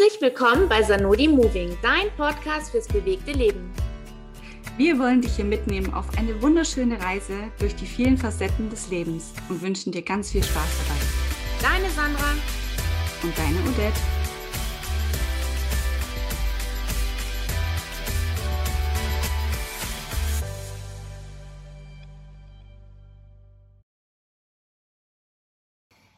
Herzlich willkommen bei Sanodi Moving, dein Podcast fürs bewegte Leben. Wir wollen dich hier mitnehmen auf eine wunderschöne Reise durch die vielen Facetten des Lebens und wünschen dir ganz viel Spaß dabei. Deine Sandra und deine Odette.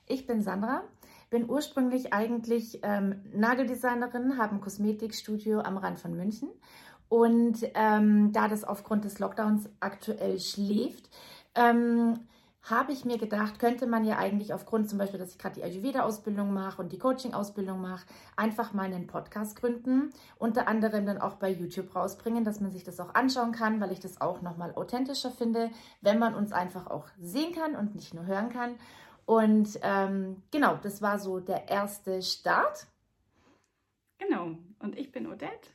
Ich bin Sandra bin ursprünglich eigentlich ähm, Nageldesignerin, habe ein Kosmetikstudio am Rand von München. Und ähm, da das aufgrund des Lockdowns aktuell schläft, ähm, habe ich mir gedacht, könnte man ja eigentlich aufgrund zum Beispiel, dass ich gerade die Ayurveda-Ausbildung mache und die Coaching-Ausbildung mache, einfach mal einen Podcast gründen, unter anderem dann auch bei YouTube rausbringen, dass man sich das auch anschauen kann, weil ich das auch nochmal authentischer finde, wenn man uns einfach auch sehen kann und nicht nur hören kann. Und ähm, genau, das war so der erste Start. Genau, und ich bin Odette.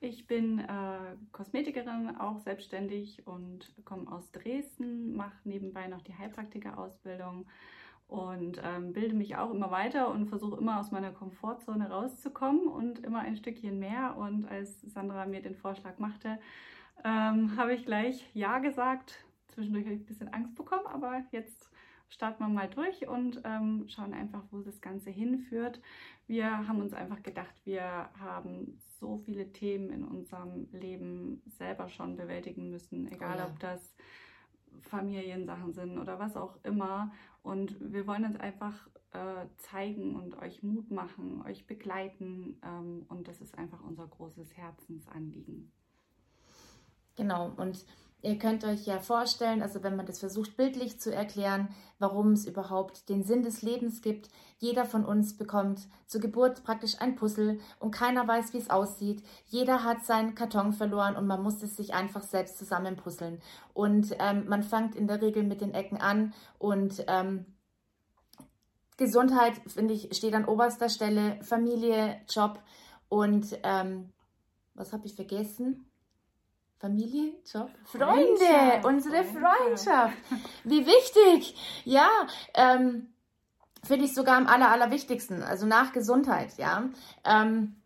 Ich bin äh, Kosmetikerin, auch selbstständig und komme aus Dresden, mache nebenbei noch die Heilpraktiker-Ausbildung und ähm, bilde mich auch immer weiter und versuche immer aus meiner Komfortzone rauszukommen und immer ein Stückchen mehr. Und als Sandra mir den Vorschlag machte, ähm, habe ich gleich Ja gesagt. Zwischendurch habe ich ein bisschen Angst bekommen, aber jetzt starten wir mal durch und ähm, schauen einfach, wo das Ganze hinführt. Wir haben uns einfach gedacht, wir haben so viele Themen in unserem Leben selber schon bewältigen müssen, egal oh ja. ob das Familiensachen sind oder was auch immer. Und wir wollen uns einfach äh, zeigen und euch Mut machen, euch begleiten. Ähm, und das ist einfach unser großes Herzensanliegen. Genau, und Ihr könnt euch ja vorstellen, also wenn man das versucht bildlich zu erklären, warum es überhaupt den Sinn des Lebens gibt. Jeder von uns bekommt zur Geburt praktisch ein Puzzle und keiner weiß, wie es aussieht. Jeder hat seinen Karton verloren und man muss es sich einfach selbst zusammenpuzzeln. Und ähm, man fängt in der Regel mit den Ecken an und ähm, Gesundheit, finde ich, steht an oberster Stelle, Familie, Job und ähm, was habe ich vergessen? Familie, Job, Freunde, unsere Freundschaft. Wie wichtig. Ja, ähm, finde ich sogar am aller, allerwichtigsten. Also nach Gesundheit, ja. Ähm,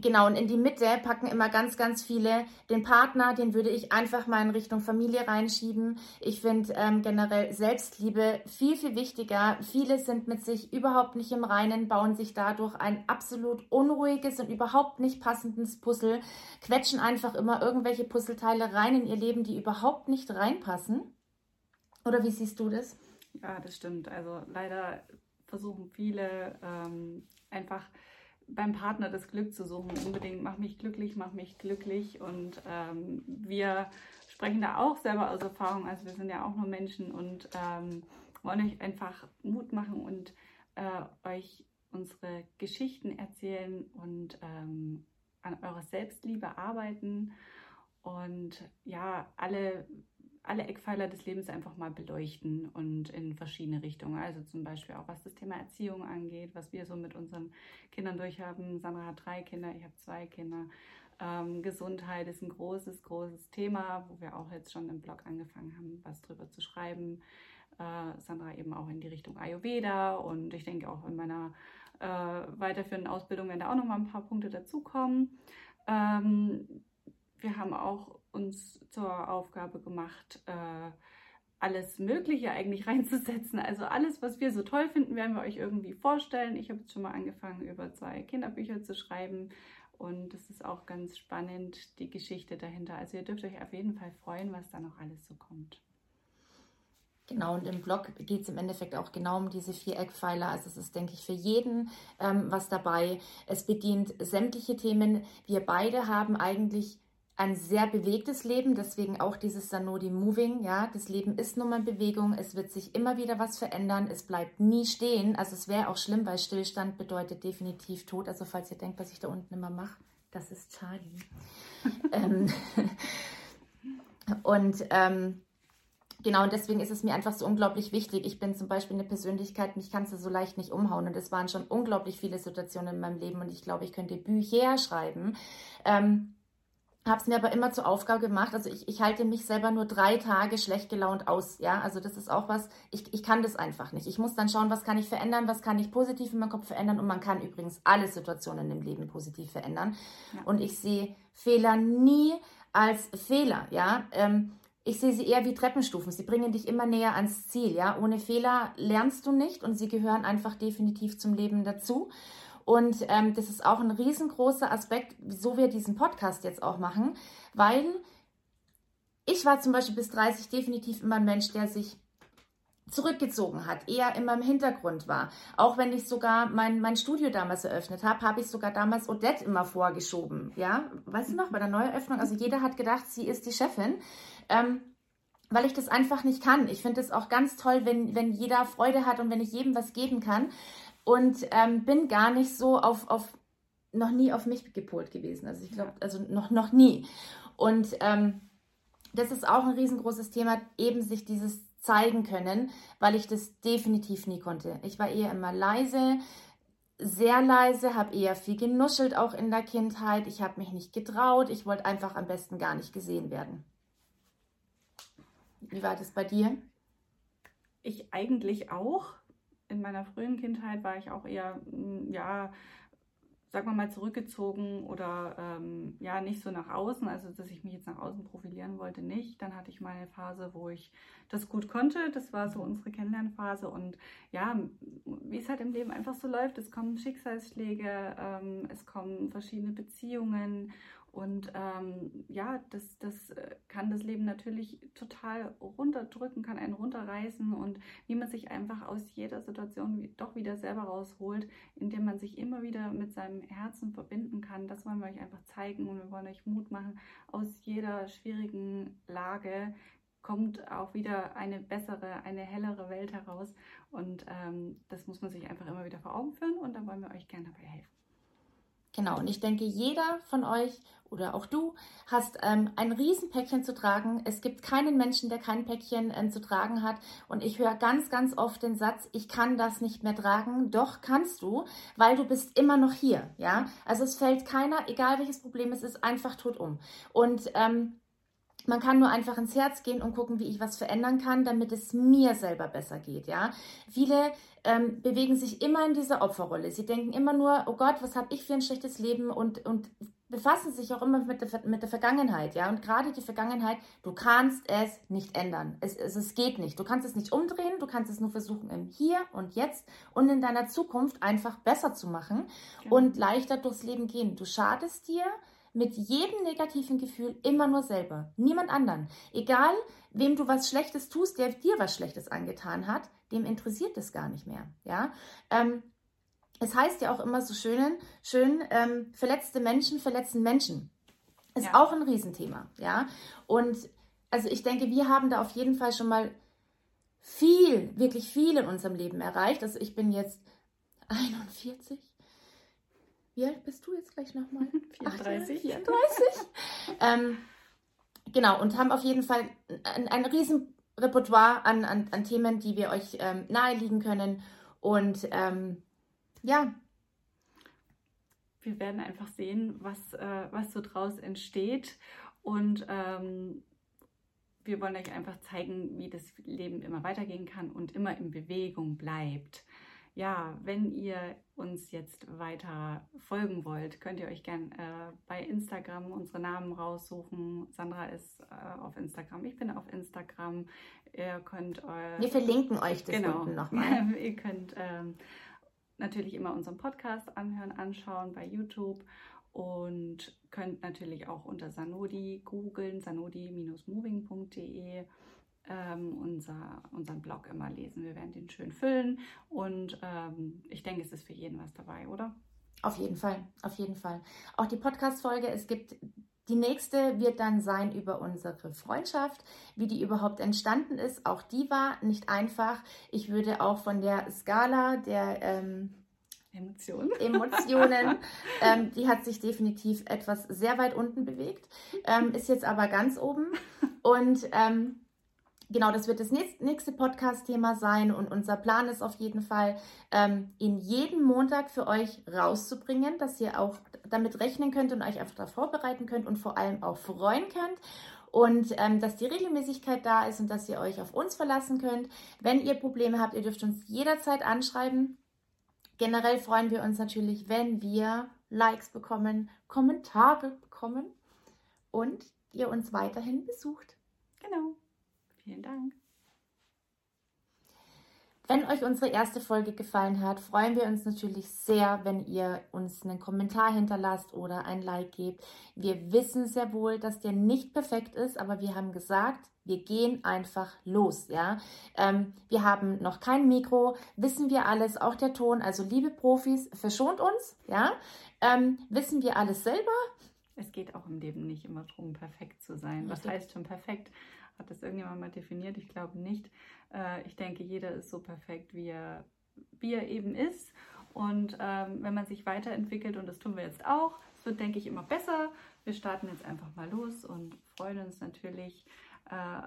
Genau, und in die Mitte packen immer ganz, ganz viele den Partner, den würde ich einfach mal in Richtung Familie reinschieben. Ich finde ähm, generell Selbstliebe viel, viel wichtiger. Viele sind mit sich überhaupt nicht im Reinen, bauen sich dadurch ein absolut unruhiges und überhaupt nicht passendes Puzzle, quetschen einfach immer irgendwelche Puzzleteile rein in ihr Leben, die überhaupt nicht reinpassen. Oder wie siehst du das? Ja, das stimmt. Also leider versuchen viele ähm, einfach beim Partner das Glück zu suchen. Unbedingt, mach mich glücklich, mach mich glücklich. Und ähm, wir sprechen da auch selber aus Erfahrung. Also wir sind ja auch nur Menschen und ähm, wollen euch einfach Mut machen und äh, euch unsere Geschichten erzählen und ähm, an eurer Selbstliebe arbeiten und ja, alle alle Eckpfeiler des Lebens einfach mal beleuchten und in verschiedene Richtungen. Also zum Beispiel auch was das Thema Erziehung angeht, was wir so mit unseren Kindern durchhaben. Sandra hat drei Kinder, ich habe zwei Kinder. Ähm, Gesundheit ist ein großes, großes Thema, wo wir auch jetzt schon im Blog angefangen haben, was drüber zu schreiben. Äh, Sandra eben auch in die Richtung Ayurveda und ich denke auch in meiner äh, weiterführenden Ausbildung werden da auch noch mal ein paar Punkte dazukommen. Ähm, wir haben auch uns zur Aufgabe gemacht, äh, alles Mögliche eigentlich reinzusetzen. Also alles, was wir so toll finden, werden wir euch irgendwie vorstellen. Ich habe jetzt schon mal angefangen, über zwei Kinderbücher zu schreiben. Und es ist auch ganz spannend, die Geschichte dahinter. Also ihr dürft euch auf jeden Fall freuen, was da noch alles so kommt. Genau, und im Blog geht es im Endeffekt auch genau um diese vier Eckpfeiler. Also es ist, denke ich, für jeden ähm, was dabei. Es bedient sämtliche Themen. Wir beide haben eigentlich ein sehr bewegtes Leben, deswegen auch dieses Sanodi Moving. Ja, das Leben ist nun mal Bewegung, es wird sich immer wieder was verändern, es bleibt nie stehen. Also es wäre auch schlimm, weil Stillstand bedeutet definitiv Tod. Also falls ihr denkt, was ich da unten immer mache, das ist Charlie. ähm, und ähm, Genau, und deswegen ist es mir einfach so unglaublich wichtig. Ich bin zum Beispiel eine Persönlichkeit, mich kannst du so leicht nicht umhauen. Und es waren schon unglaublich viele Situationen in meinem Leben und ich glaube, ich könnte Bücher schreiben. Ähm, habe es mir aber immer zur Aufgabe gemacht. Also ich, ich halte mich selber nur drei Tage schlecht gelaunt aus. Ja, also das ist auch was, ich, ich kann das einfach nicht. Ich muss dann schauen, was kann ich verändern, was kann ich positiv in meinem Kopf verändern. Und man kann übrigens alle Situationen im Leben positiv verändern. Ja. Und ich sehe Fehler nie als Fehler. Ja, ähm, ich sehe sie eher wie Treppenstufen. Sie bringen dich immer näher ans Ziel. Ja, ohne Fehler lernst du nicht und sie gehören einfach definitiv zum Leben dazu. Und ähm, das ist auch ein riesengroßer Aspekt, wieso wir diesen Podcast jetzt auch machen, weil ich war zum Beispiel bis 30 definitiv immer ein Mensch, der sich zurückgezogen hat, eher immer im Hintergrund war. Auch wenn ich sogar mein, mein Studio damals eröffnet habe, habe ich sogar damals Odette immer vorgeschoben. Ja, weißt du noch, bei der Neueröffnung, also jeder hat gedacht, sie ist die Chefin. Ähm, weil ich das einfach nicht kann. Ich finde es auch ganz toll, wenn, wenn jeder Freude hat und wenn ich jedem was geben kann und ähm, bin gar nicht so auf, auf, noch nie auf mich gepolt gewesen. Also ich glaube, also noch, noch nie. Und ähm, das ist auch ein riesengroßes Thema, eben sich dieses zeigen können, weil ich das definitiv nie konnte. Ich war eher immer leise, sehr leise, habe eher viel genuschelt auch in der Kindheit. Ich habe mich nicht getraut. Ich wollte einfach am besten gar nicht gesehen werden. Wie war das bei dir? Ich eigentlich auch in meiner frühen Kindheit war ich auch eher, mm, ja, sagen wir mal, zurückgezogen oder ähm, ja, nicht so nach außen, also dass ich mich jetzt nach außen profilieren wollte, nicht. Dann hatte ich mal eine Phase, wo ich das gut konnte. Das war so unsere Kennenlernphase. Und ja, wie es halt im Leben einfach so läuft, es kommen Schicksalsschläge, ähm, es kommen verschiedene Beziehungen und ähm, ja, das, das äh, kann das Leben natürlich total runterdrücken, kann einen runterreißen und wie man sich einfach aus jeder Situation doch wieder selber rausholt, indem man sich immer wieder mit seinem Herzen verbinden kann. Das wollen wir euch einfach zeigen und wir wollen euch Mut machen. Aus jeder schwierigen Lage kommt auch wieder eine bessere, eine hellere Welt heraus und ähm, das muss man sich einfach immer wieder vor Augen führen und da wollen wir euch gerne dabei helfen. Genau, und ich denke, jeder von euch oder auch du hast ähm, ein Riesenpäckchen zu tragen. Es gibt keinen Menschen, der kein Päckchen ähm, zu tragen hat. Und ich höre ganz, ganz oft den Satz, ich kann das nicht mehr tragen. Doch kannst du, weil du bist immer noch hier. Ja, also es fällt keiner, egal welches Problem es ist, einfach tot um. Und ähm, man kann nur einfach ins Herz gehen und gucken, wie ich was verändern kann, damit es mir selber besser geht. Ja, viele ähm, bewegen sich immer in dieser Opferrolle. Sie denken immer nur, oh Gott, was habe ich für ein schlechtes Leben und und befassen sich auch immer mit der, mit der Vergangenheit, ja. Und gerade die Vergangenheit, du kannst es nicht ändern. Es, es, es geht nicht. Du kannst es nicht umdrehen, du kannst es nur versuchen, im Hier und Jetzt und in deiner Zukunft einfach besser zu machen genau. und leichter durchs Leben gehen. Du schadest dir mit jedem negativen Gefühl immer nur selber, niemand anderen. Egal, wem du was Schlechtes tust, der dir was Schlechtes angetan hat, dem interessiert es gar nicht mehr. Ja, ähm, es heißt ja auch immer so schön, schön ähm, verletzte Menschen verletzen Menschen. Ist ja. auch ein Riesenthema. Ja, und also ich denke, wir haben da auf jeden Fall schon mal viel, wirklich viel in unserem Leben erreicht. Also ich bin jetzt 41 wie alt bist du jetzt gleich nochmal? 34. 34. ähm, genau, und haben auf jeden Fall ein, ein riesen Repertoire an, an, an Themen, die wir euch ähm, naheliegen können. Und ähm, ja. Wir werden einfach sehen, was, äh, was so draus entsteht. Und ähm, wir wollen euch einfach zeigen, wie das Leben immer weitergehen kann und immer in Bewegung bleibt ja, wenn ihr uns jetzt weiter folgen wollt, könnt ihr euch gern äh, bei Instagram unsere Namen raussuchen. Sandra ist äh, auf Instagram, ich bin auf Instagram. Ihr könnt äh, Wir verlinken euch das genau. unten nochmal. ihr könnt ähm, natürlich immer unseren Podcast anhören, anschauen bei YouTube und könnt natürlich auch unter Sanodi googeln, sanodi-moving.de ähm, unser, unseren Blog immer lesen. Wir werden den schön füllen und ähm, ich denke, es ist für jeden was dabei, oder? Auf jeden Fall, auf jeden Fall. Auch die Podcast-Folge, es gibt die nächste wird dann sein über unsere Freundschaft, wie die überhaupt entstanden ist. Auch die war nicht einfach. Ich würde auch von der Skala der ähm, Emotionen, Emotionen ähm, die hat sich definitiv etwas sehr weit unten bewegt, ähm, ist jetzt aber ganz oben. Und ähm, genau, das wird das nächste Podcast-Thema sein und unser Plan ist auf jeden Fall, ähm, ihn jeden Montag für euch rauszubringen, dass ihr auch damit rechnen könnt und euch einfach darauf vorbereiten könnt und vor allem auch freuen könnt und ähm, dass die Regelmäßigkeit da ist und dass ihr euch auf uns verlassen könnt. Wenn ihr Probleme habt, ihr dürft uns jederzeit anschreiben. Generell freuen wir uns natürlich, wenn wir Likes bekommen, Kommentare bekommen und ihr uns weiterhin besucht. Genau. Vielen Dank. Wenn euch unsere erste Folge gefallen hat, freuen wir uns natürlich sehr, wenn ihr uns einen Kommentar hinterlasst oder ein Like gebt. Wir wissen sehr wohl, dass der nicht perfekt ist, aber wir haben gesagt, wir gehen einfach los, ja. Ähm, wir haben noch kein Mikro, wissen wir alles, auch der Ton. Also liebe Profis, verschont uns, ja. Ähm, wissen wir alles selber? Es geht auch im Leben nicht immer darum, perfekt zu sein. Was heißt schon perfekt? Hat das irgendjemand mal definiert? Ich glaube nicht. Äh, ich denke, jeder ist so perfekt, wie er, wie er eben ist. Und ähm, wenn man sich weiterentwickelt, und das tun wir jetzt auch, es wird, denke ich, immer besser. Wir starten jetzt einfach mal los und freuen uns natürlich äh,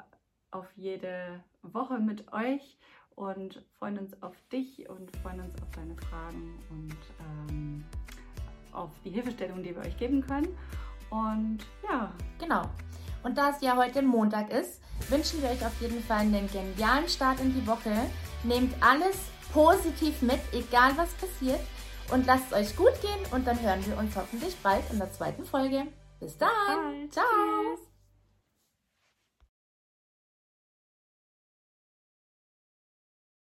auf jede Woche mit euch und freuen uns auf dich und freuen uns auf deine Fragen und ähm, auf die Hilfestellung, die wir euch geben können. Und ja. Genau. Und da es ja heute Montag ist, wünschen wir euch auf jeden Fall einen genialen Start in die Woche. Nehmt alles positiv mit, egal was passiert. Und lasst es euch gut gehen und dann hören wir uns hoffentlich bald in der zweiten Folge. Bis dann. Ciao. Tschüss.